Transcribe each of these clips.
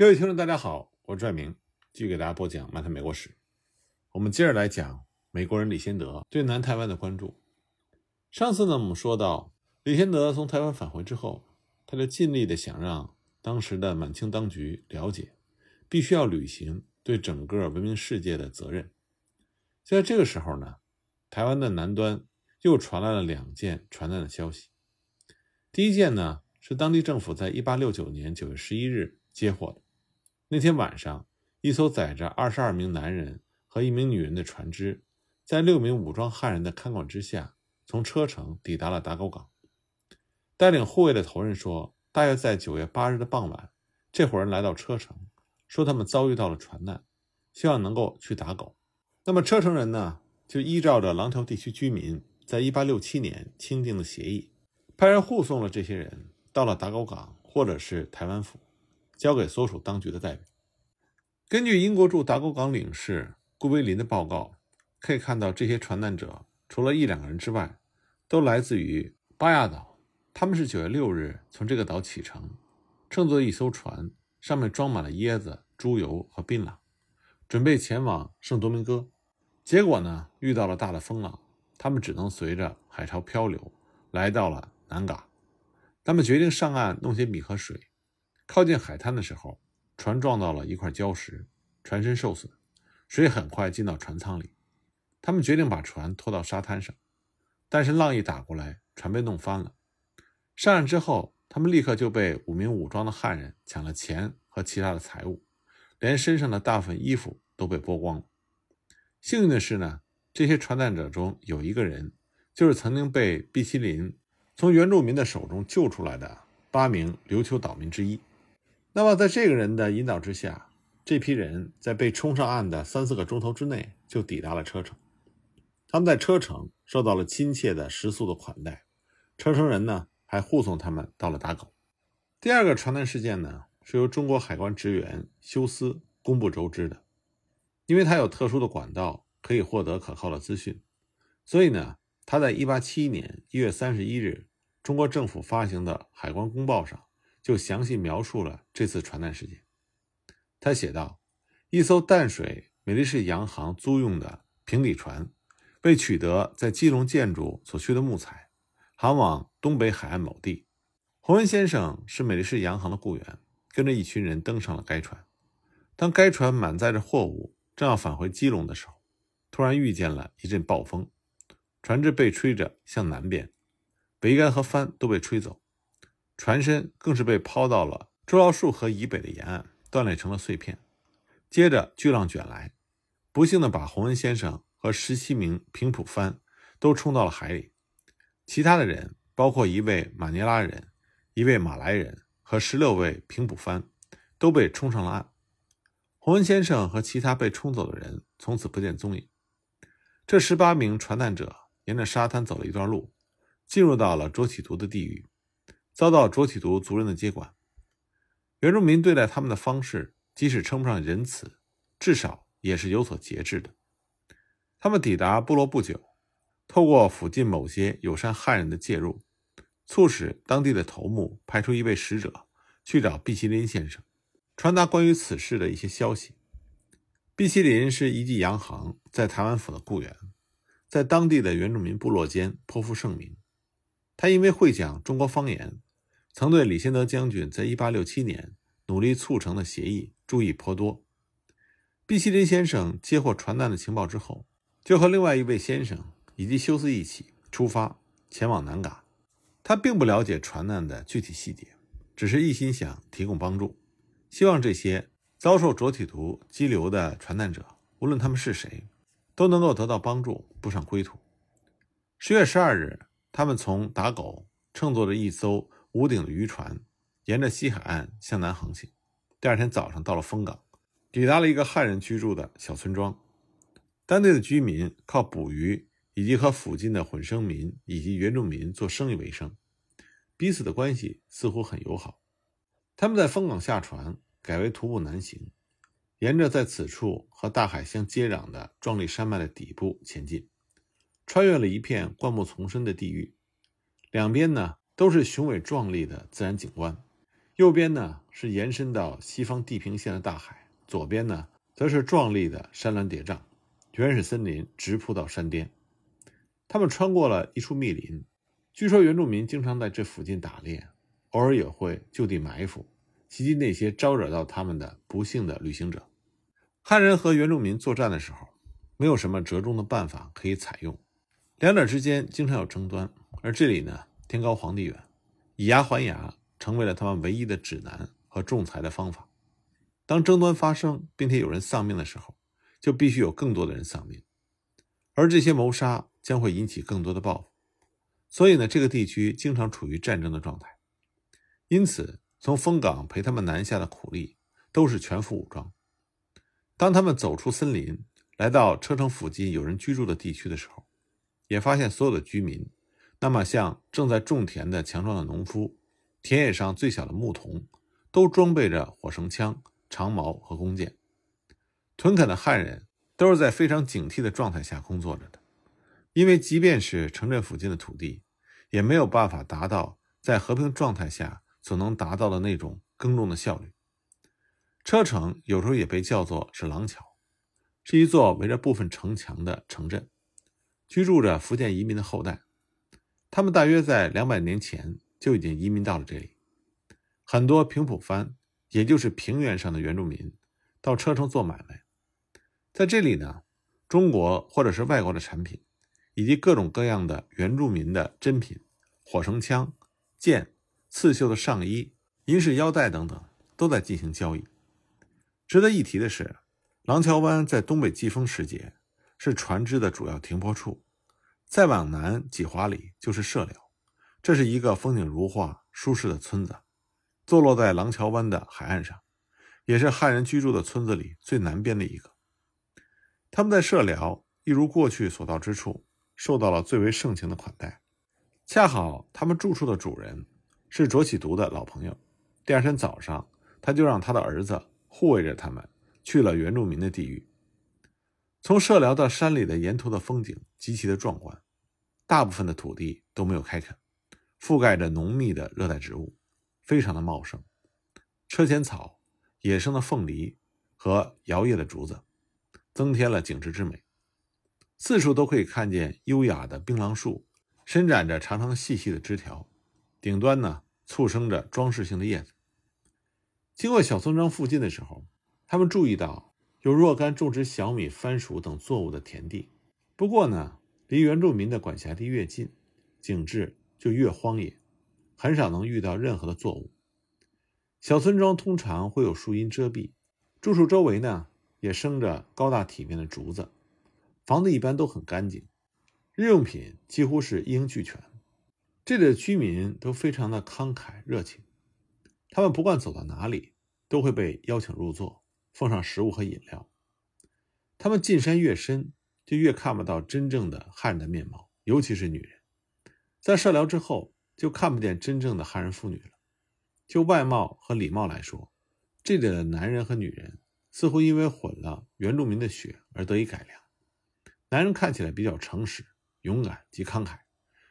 各位听众，大家好，我是拽明，继续给大家播讲《漫谈美国史》。我们接着来讲美国人李先德对南台湾的关注。上次呢，我们说到李先德从台湾返回之后，他就尽力的想让当时的满清当局了解，必须要履行对整个文明世界的责任。就在这个时候呢，台湾的南端又传来了两件传单的消息。第一件呢，是当地政府在1869年9月11日接获的。那天晚上，一艘载着二十二名男人和一名女人的船只，在六名武装汉人的看管之下，从车城抵达了打狗港。带领护卫的头人说，大约在九月八日的傍晚，这伙人来到车城，说他们遭遇到了船难，希望能够去打狗。那么车城人呢，就依照着廊桥地区居民在一八六七年签订的协议，派人护送了这些人到了打狗港或者是台湾府。交给所属当局的代表。根据英国驻达沟港领事顾威林的报告，可以看到这些传难者除了一两个人之外，都来自于巴亚岛。他们是九月六日从这个岛启程，乘坐一艘船，上面装满了椰子、猪油和槟榔，准备前往圣多明哥。结果呢，遇到了大的风浪，他们只能随着海潮漂流，来到了南港。他们决定上岸弄些米和水。靠近海滩的时候，船撞到了一块礁石，船身受损，水很快进到船舱里。他们决定把船拖到沙滩上，但是浪一打过来，船被弄翻了。上岸之后，他们立刻就被五名武装的汉人抢了钱和其他的财物，连身上的大部分衣服都被剥光了。幸运的是呢，这些传难者中有一个人，就是曾经被毕希林从原住民的手中救出来的八名琉球岛民之一。那么，在这个人的引导之下，这批人在被冲上岸的三四个钟头之内就抵达了车城。他们在车城受到了亲切的食宿的款待，车城人呢还护送他们到了打狗。第二个传难事件呢，是由中国海关职员休斯公布周知的，因为他有特殊的管道可以获得可靠的资讯，所以呢，他在1871年1月31日中国政府发行的海关公报上。就详细描述了这次船难事件。他写道：“一艘淡水美丽式洋行租用的平底船，为取得在基隆建筑所需的木材，航往东北海岸某地。洪文先生是美丽式洋行的雇员，跟着一群人登上了该船。当该船满载着货物，正要返回基隆的时候，突然遇见了一阵暴风，船只被吹着向南边，桅杆和帆都被吹走。”船身更是被抛到了周饶树河以北的沿岸，断裂成了碎片。接着巨浪卷来，不幸的把洪恩先生和十七名平埔番都冲到了海里。其他的人，包括一位马尼拉人、一位马来人和十六位平埔番，都被冲上了岸。洪恩先生和其他被冲走的人从此不见踪影。这十八名传难者沿着沙滩走了一段路，进入到了卓启图的地狱。遭到卓体图族人的接管，原住民对待他们的方式，即使称不上仁慈，至少也是有所节制的。他们抵达部落不久，透过附近某些友善汉人的介入，促使当地的头目派出一位使者去找毕希林先生，传达关于此事的一些消息。毕希林是一级洋行在台湾府的雇员，在当地的原住民部落间颇负盛名。他因为会讲中国方言。曾对李先德将军在1867年努力促成的协议注意颇多。毕希林先生接获传难的情报之后，就和另外一位先生以及休斯一起出发前往南港。他并不了解传难的具体细节，只是一心想提供帮助，希望这些遭受浊体图激流的传难者，无论他们是谁，都能够得到帮助，步上归途。十月十二日，他们从打狗乘坐着一艘。屋顶的渔船沿着西海岸向南航行。第二天早上到了丰港，抵达了一个汉人居住的小村庄。当地的居民靠捕鱼以及和附近的混生民以及原住民做生意为生，彼此的关系似乎很友好。他们在丰港下船，改为徒步南行，沿着在此处和大海相接壤的壮丽山脉的底部前进，穿越了一片灌木丛生的地域，两边呢。都是雄伟壮丽的自然景观，右边呢是延伸到西方地平线的大海，左边呢则是壮丽的山峦叠嶂，原始森林直扑到山巅。他们穿过了一处密林，据说原住民经常在这附近打猎，偶尔也会就地埋伏，袭击那些招惹到他们的不幸的旅行者。汉人和原住民作战的时候，没有什么折中的办法可以采用，两者之间经常有争端。而这里呢，天高皇帝远，以牙还牙成为了他们唯一的指南和仲裁的方法。当争端发生，并且有人丧命的时候，就必须有更多的人丧命，而这些谋杀将会引起更多的报复。所以呢，这个地区经常处于战争的状态。因此，从丰港陪他们南下的苦力都是全副武装。当他们走出森林，来到车城附近有人居住的地区的时候，也发现所有的居民，那么像正在种田的强壮的农夫，田野上最小的牧童，都装备着火绳枪、长矛和弓箭。屯垦的汉人都是在非常警惕的状态下工作着的，因为即便是城镇附近的土地，也没有办法达到在和平状态下所能达到的那种耕种的效率。车城有时候也被叫做是廊桥，是一座围着部分城墙的城镇，居住着福建移民的后代。他们大约在两百年前就已经移民到了这里。很多平埔番，也就是平原上的原住民，到车城做买卖。在这里呢，中国或者是外国的产品，以及各种各样的原住民的珍品，火绳枪、剑、刺绣的上衣、银饰腰带等等，都在进行交易。值得一提的是，廊桥湾在东北季风时节是船只的主要停泊处。再往南几华里就是社寮，这是一个风景如画、舒适的村子，坐落在廊桥湾的海岸上，也是汉人居住的村子里最南边的一个。他们在社寮一如过去所到之处，受到了最为盛情的款待。恰好他们住处的主人是卓启读的老朋友，第二天早上他就让他的儿子。护卫着他们去了原住民的地域。从社寮到山里的沿途的风景极其的壮观，大部分的土地都没有开垦，覆盖着浓密的热带植物，非常的茂盛。车前草、野生的凤梨和摇曳的竹子，增添了景致之美。四处都可以看见优雅的槟榔树，伸展着长长细细的枝条，顶端呢簇生着装饰性的叶子。经过小村庄附近的时候，他们注意到有若干种植小米、番薯等作物的田地。不过呢，离原住民的管辖地越近，景致就越荒野，很少能遇到任何的作物。小村庄通常会有树荫遮蔽，住处周围呢也生着高大体面的竹子，房子一般都很干净，日用品几乎是一应俱全。这里的居民都非常的慷慨热情。他们不管走到哪里，都会被邀请入座，奉上食物和饮料。他们进山越深，就越看不到真正的汉人的面貌，尤其是女人。在社寮之后，就看不见真正的汉人妇女了。就外貌和礼貌来说，这里的男人和女人似乎因为混了原住民的血而得以改良。男人看起来比较诚实、勇敢及慷慨，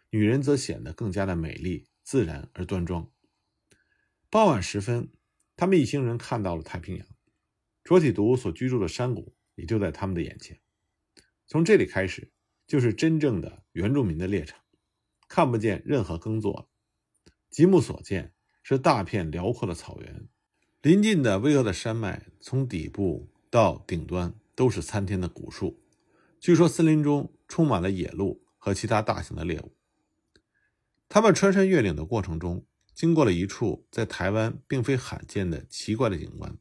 女人则显得更加的美丽、自然而端庄。傍晚时分，他们一行人看到了太平洋，卓体独所居住的山谷也就在他们的眼前。从这里开始，就是真正的原住民的猎场，看不见任何耕作了。极目所见是大片辽阔的草原，临近的巍峨的山脉，从底部到顶端都是参天的古树。据说森林中充满了野鹿和其他大型的猎物。他们穿山越岭的过程中。经过了一处在台湾并非罕见的奇怪的景观，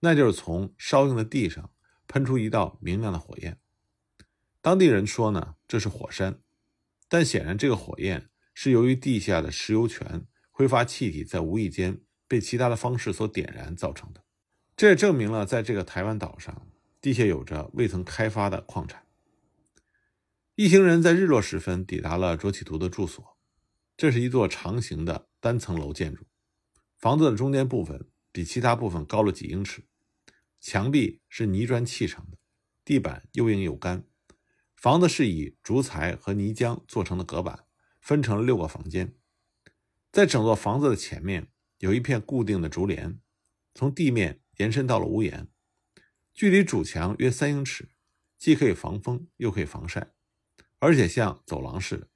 那就是从烧硬的地上喷出一道明亮的火焰。当地人说呢，这是火山，但显然这个火焰是由于地下的石油泉挥发气体在无意间被其他的方式所点燃造成的。这也证明了在这个台湾岛上，地下有着未曾开发的矿产。一行人在日落时分抵达了卓启图的住所，这是一座长形的。单层楼建筑，房子的中间部分比其他部分高了几英尺，墙壁是泥砖砌成的，地板又硬又干。房子是以竹材和泥浆做成的隔板，分成了六个房间。在整座房子的前面有一片固定的竹帘，从地面延伸到了屋檐，距离主墙约三英尺，既可以防风，又可以防晒，而且像走廊似的，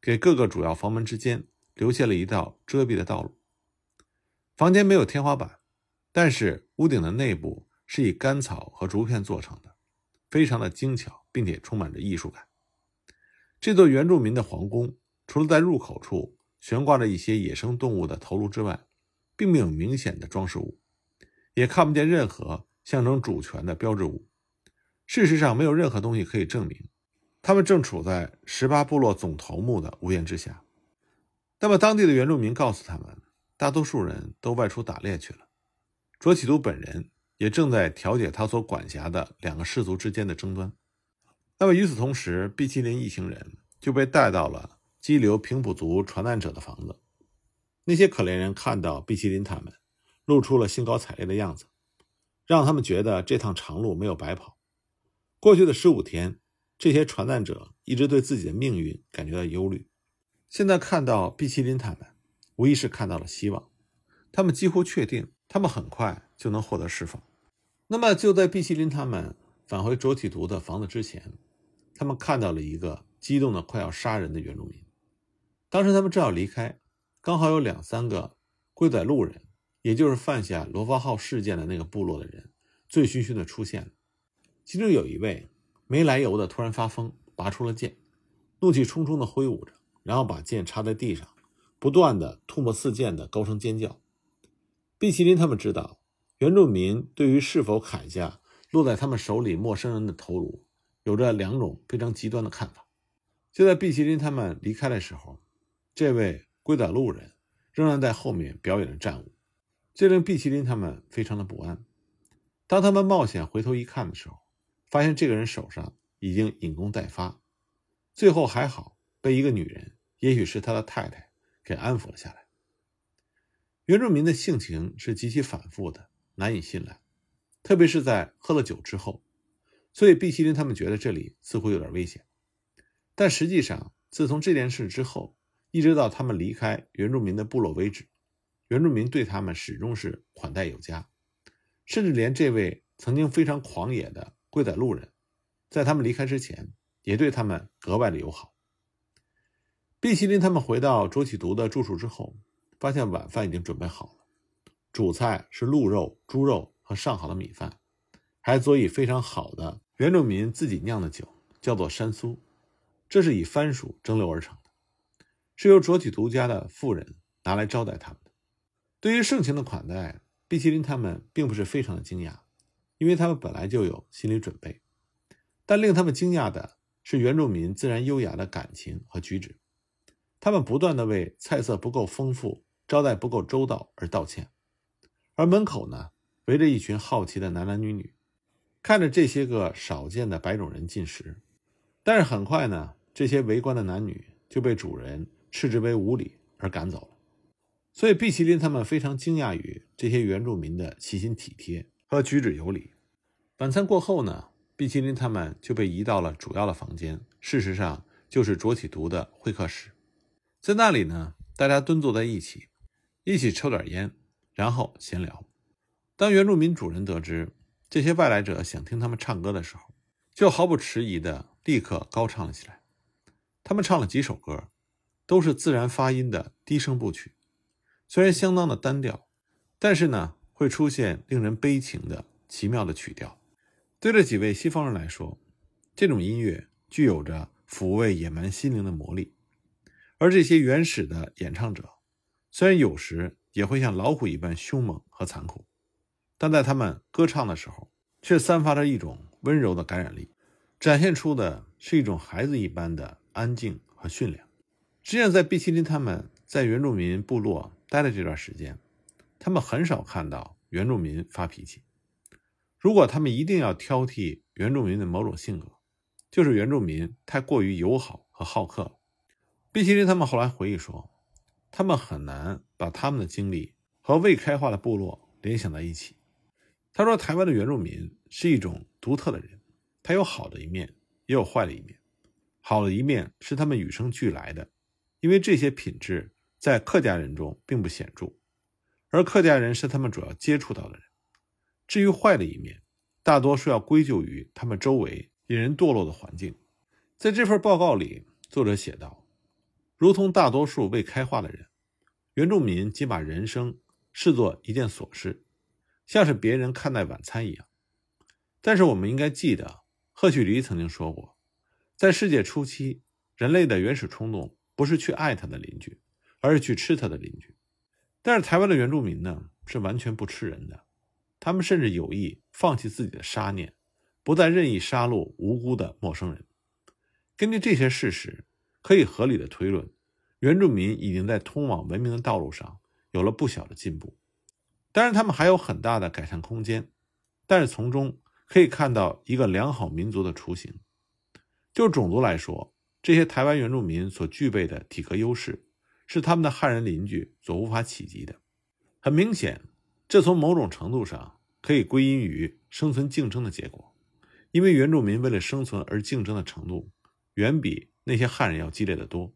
给各个主要房门之间留下了一道遮蔽的道路。房间没有天花板，但是屋顶的内部是以干草和竹片做成的，非常的精巧，并且充满着艺术感。这座原住民的皇宫，除了在入口处悬挂着一些野生动物的头颅之外，并没有明显的装饰物，也看不见任何象征主权的标志物。事实上，没有任何东西可以证明他们正处在十八部落总头目的屋檐之下。那么，当地的原住民告诉他们，大多数人都外出打猎去了。卓启都本人也正在调解他所管辖的两个氏族之间的争端。那么与此同时，毕奇林一行人就被带到了激流平埔族传难者的房子。那些可怜人看到毕奇林他们，露出了兴高采烈的样子，让他们觉得这趟长路没有白跑。过去的十五天，这些传难者一直对自己的命运感觉到忧虑。现在看到毕奇林他们，无疑是看到了希望。他们几乎确定，他们很快就能获得释放。那么就在毕奇林他们返回卓体图的房子之前。他们看到了一个激动的快要杀人的原住民。当时他们正要离开，刚好有两三个龟仔路人，也就是犯下罗发号事件的那个部落的人，醉醺醺的出现了。其中有一位没来由的突然发疯，拔出了剑，怒气冲冲的挥舞着，然后把剑插在地上，不断的吐沫四溅的高声尖叫。毕奇林他们知道，原住民对于是否砍下落在他们手里陌生人的头颅。有着两种非常极端的看法。就在毕奇林他们离开的时候，这位龟仔路人仍然在后面表演着战舞，这令毕奇林他们非常的不安。当他们冒险回头一看的时候，发现这个人手上已经引弓待发。最后还好被一个女人，也许是他的太太，给安抚了下来。原住民的性情是极其反复的，难以信赖，特别是在喝了酒之后。所以，毕希林他们觉得这里似乎有点危险，但实际上，自从这件事之后，一直到他们离开原住民的部落为止，原住民对他们始终是款待有加，甚至连这位曾经非常狂野的贵仔路人，在他们离开之前，也对他们格外的友好。毕希林他们回到卓启图的住处之后，发现晚饭已经准备好了，主菜是鹿肉、猪肉和上好的米饭。还佐以非常好的原住民自己酿的酒，叫做山苏，这是以番薯蒸馏而成的，是由卓体独家的妇人拿来招待他们的。对于盛情的款待，毕奇林他们并不是非常的惊讶，因为他们本来就有心理准备。但令他们惊讶的是原住民自然优雅的感情和举止，他们不断的为菜色不够丰富、招待不够周到而道歉，而门口呢，围着一群好奇的男男女女。看着这些个少见的白种人进食，但是很快呢，这些围观的男女就被主人斥之为无礼而赶走了。所以，毕奇林他们非常惊讶于这些原住民的细心体贴和举止有礼。晚餐过后呢，毕奇林他们就被移到了主要的房间，事实上就是卓体图的会客室。在那里呢，大家蹲坐在一起，一起抽点烟，然后闲聊。当原住民主人得知，这些外来者想听他们唱歌的时候，就毫不迟疑的立刻高唱了起来。他们唱了几首歌，都是自然发音的低声部曲，虽然相当的单调，但是呢，会出现令人悲情的奇妙的曲调。对这几位西方人来说，这种音乐具有着抚慰野蛮心灵的魔力。而这些原始的演唱者，虽然有时也会像老虎一般凶猛和残酷。但在他们歌唱的时候，却散发着一种温柔的感染力，展现出的是一种孩子一般的安静和驯良。实际上，在毕奇林他们在原住民部落待的这段时间，他们很少看到原住民发脾气。如果他们一定要挑剔原住民的某种性格，就是原住民太过于友好和好客了。毕奇林他们后来回忆说，他们很难把他们的经历和未开化的部落联想在一起。他说：“台湾的原住民是一种独特的人，他有好的一面，也有坏的一面。好的一面是他们与生俱来的，因为这些品质在客家人中并不显著；而客家人是他们主要接触到的人。至于坏的一面，大多数要归咎于他们周围引人堕落的环境。在这份报告里，作者写道：“如同大多数未开化的人，原住民仅把人生视作一件琐事，像是别人看待晚餐一样。但是我们应该记得，赫胥黎曾经说过，在世界初期，人类的原始冲动不是去爱他的邻居，而是去吃他的邻居。但是台湾的原住民呢，是完全不吃人的。”他们甚至有意放弃自己的杀念，不再任意杀戮无辜的陌生人。根据这些事实，可以合理的推论，原住民已经在通往文明的道路上有了不小的进步。当然，他们还有很大的改善空间，但是从中可以看到一个良好民族的雏形。就种族来说，这些台湾原住民所具备的体格优势，是他们的汉人邻居所无法企及的。很明显。这从某种程度上可以归因于生存竞争的结果，因为原住民为了生存而竞争的程度，远比那些汉人要激烈的多。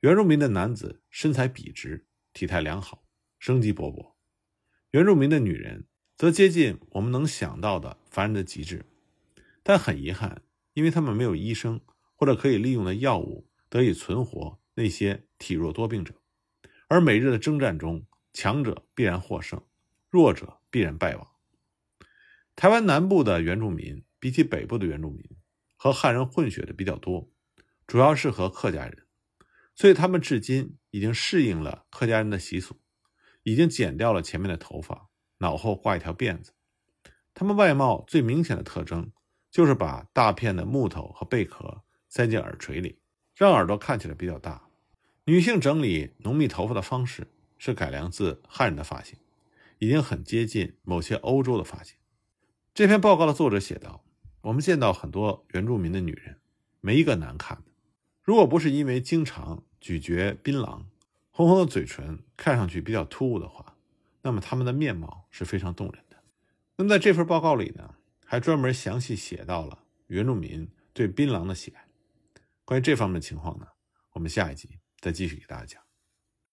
原住民的男子身材笔直，体态良好，生机勃勃；原住民的女人则接近我们能想到的凡人的极致。但很遗憾，因为他们没有医生或者可以利用的药物得以存活那些体弱多病者，而每日的征战中，强者必然获胜。弱者必然败亡。台湾南部的原住民比起北部的原住民，和汉人混血的比较多，主要是和客家人，所以他们至今已经适应了客家人的习俗，已经剪掉了前面的头发，脑后挂一条辫子。他们外貌最明显的特征就是把大片的木头和贝壳塞进耳垂里，让耳朵看起来比较大。女性整理浓密头发的方式是改良自汉人的发型。已经很接近某些欧洲的发型。这篇报告的作者写道：“我们见到很多原住民的女人，没一个难看。如果不是因为经常咀嚼槟榔，红红的嘴唇看上去比较突兀的话，那么他们的面貌是非常动人的。”那么在这份报告里呢，还专门详细写到了原住民对槟榔的喜爱。关于这方面的情况呢，我们下一集再继续给大家讲。